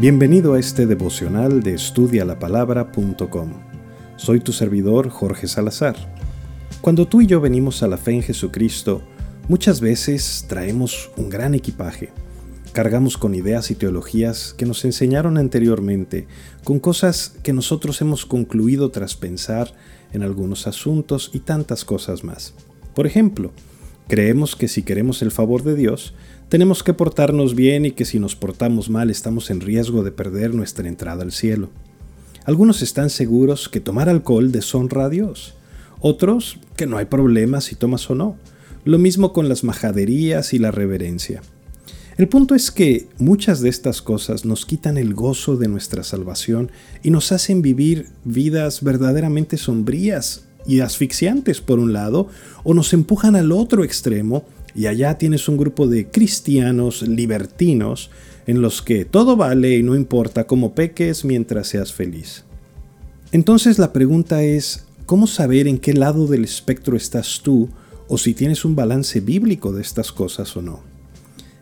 Bienvenido a este devocional de estudialapalabra.com. Soy tu servidor Jorge Salazar. Cuando tú y yo venimos a la fe en Jesucristo, muchas veces traemos un gran equipaje. Cargamos con ideas y teologías que nos enseñaron anteriormente, con cosas que nosotros hemos concluido tras pensar en algunos asuntos y tantas cosas más. Por ejemplo, creemos que si queremos el favor de Dios, tenemos que portarnos bien y que si nos portamos mal estamos en riesgo de perder nuestra entrada al cielo. Algunos están seguros que tomar alcohol deshonra a Dios. Otros que no hay problema si tomas o no. Lo mismo con las majaderías y la reverencia. El punto es que muchas de estas cosas nos quitan el gozo de nuestra salvación y nos hacen vivir vidas verdaderamente sombrías y asfixiantes por un lado, o nos empujan al otro extremo y allá tienes un grupo de cristianos libertinos en los que todo vale y no importa cómo peques mientras seas feliz. Entonces la pregunta es, ¿cómo saber en qué lado del espectro estás tú o si tienes un balance bíblico de estas cosas o no?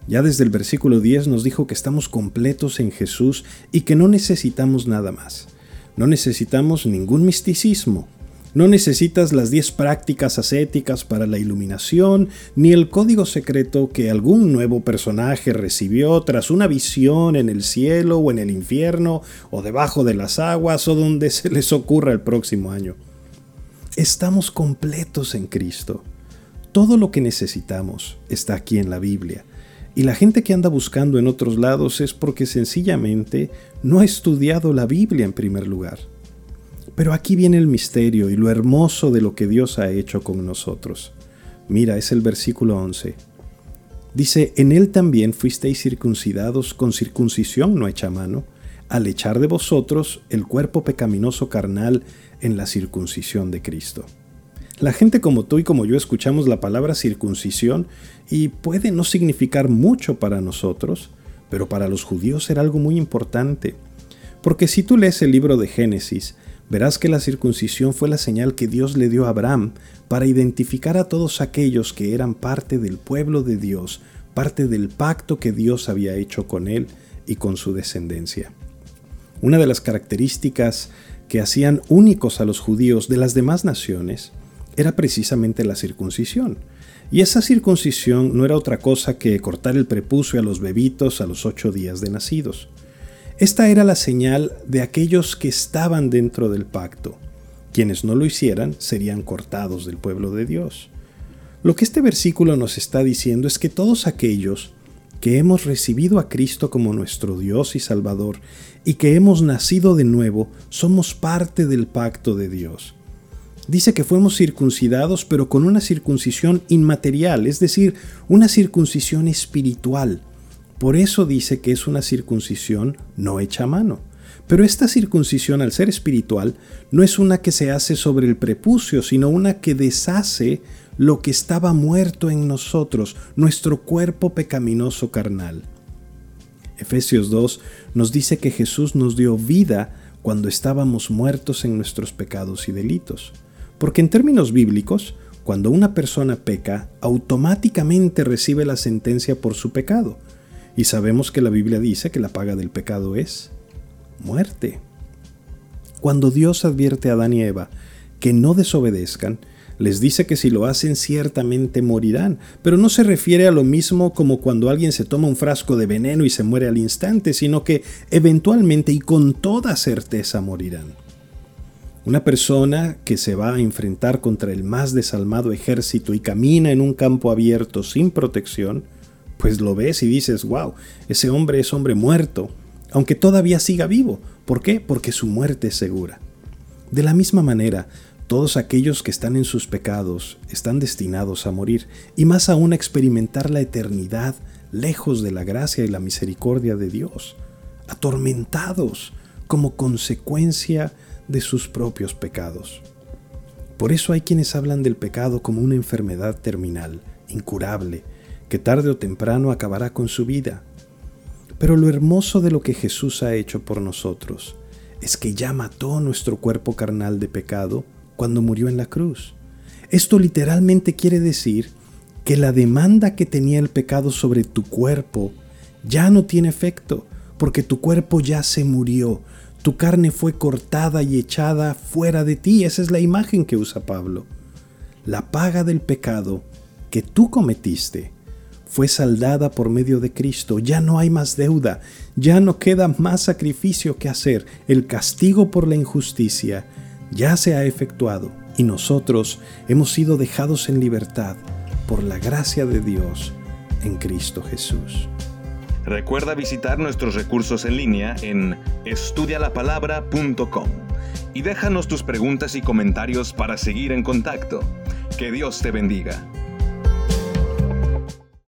Ya desde el versículo 10 nos dijo que estamos completos en Jesús y que no necesitamos nada más. No necesitamos ningún misticismo, no necesitas las 10 prácticas ascéticas para la iluminación, ni el código secreto que algún nuevo personaje recibió tras una visión en el cielo o en el infierno, o debajo de las aguas, o donde se les ocurra el próximo año. Estamos completos en Cristo. Todo lo que necesitamos está aquí en la Biblia. Y la gente que anda buscando en otros lados es porque sencillamente no ha estudiado la Biblia en primer lugar. Pero aquí viene el misterio y lo hermoso de lo que Dios ha hecho con nosotros. Mira, es el versículo 11. Dice, en él también fuisteis circuncidados con circuncisión no hecha mano, al echar de vosotros el cuerpo pecaminoso carnal en la circuncisión de Cristo. La gente como tú y como yo escuchamos la palabra circuncisión y puede no significar mucho para nosotros, pero para los judíos era algo muy importante. Porque si tú lees el libro de Génesis, verás que la circuncisión fue la señal que Dios le dio a Abraham para identificar a todos aquellos que eran parte del pueblo de Dios, parte del pacto que Dios había hecho con él y con su descendencia. Una de las características que hacían únicos a los judíos de las demás naciones era precisamente la circuncisión. Y esa circuncisión no era otra cosa que cortar el prepucio a los bebitos a los ocho días de nacidos. Esta era la señal de aquellos que estaban dentro del pacto. Quienes no lo hicieran serían cortados del pueblo de Dios. Lo que este versículo nos está diciendo es que todos aquellos que hemos recibido a Cristo como nuestro Dios y Salvador y que hemos nacido de nuevo, somos parte del pacto de Dios. Dice que fuimos circuncidados pero con una circuncisión inmaterial, es decir, una circuncisión espiritual por eso dice que es una circuncisión no hecha a mano. Pero esta circuncisión, al ser espiritual, no es una que se hace sobre el prepucio, sino una que deshace lo que estaba muerto en nosotros, nuestro cuerpo pecaminoso carnal. Efesios 2 nos dice que Jesús nos dio vida cuando estábamos muertos en nuestros pecados y delitos. Porque en términos bíblicos, cuando una persona peca, automáticamente recibe la sentencia por su pecado. Y sabemos que la Biblia dice que la paga del pecado es muerte. Cuando Dios advierte a Adán y Eva que no desobedezcan, les dice que si lo hacen ciertamente morirán, pero no se refiere a lo mismo como cuando alguien se toma un frasco de veneno y se muere al instante, sino que eventualmente y con toda certeza morirán. Una persona que se va a enfrentar contra el más desalmado ejército y camina en un campo abierto sin protección, pues lo ves y dices, wow, ese hombre es hombre muerto, aunque todavía siga vivo. ¿Por qué? Porque su muerte es segura. De la misma manera, todos aquellos que están en sus pecados están destinados a morir, y más aún a experimentar la eternidad lejos de la gracia y la misericordia de Dios, atormentados como consecuencia de sus propios pecados. Por eso hay quienes hablan del pecado como una enfermedad terminal, incurable, que tarde o temprano acabará con su vida. Pero lo hermoso de lo que Jesús ha hecho por nosotros es que ya mató nuestro cuerpo carnal de pecado cuando murió en la cruz. Esto literalmente quiere decir que la demanda que tenía el pecado sobre tu cuerpo ya no tiene efecto, porque tu cuerpo ya se murió, tu carne fue cortada y echada fuera de ti. Esa es la imagen que usa Pablo. La paga del pecado que tú cometiste fue saldada por medio de Cristo. Ya no hay más deuda, ya no queda más sacrificio que hacer. El castigo por la injusticia ya se ha efectuado y nosotros hemos sido dejados en libertad por la gracia de Dios en Cristo Jesús. Recuerda visitar nuestros recursos en línea en estudialapalabra.com y déjanos tus preguntas y comentarios para seguir en contacto. Que Dios te bendiga.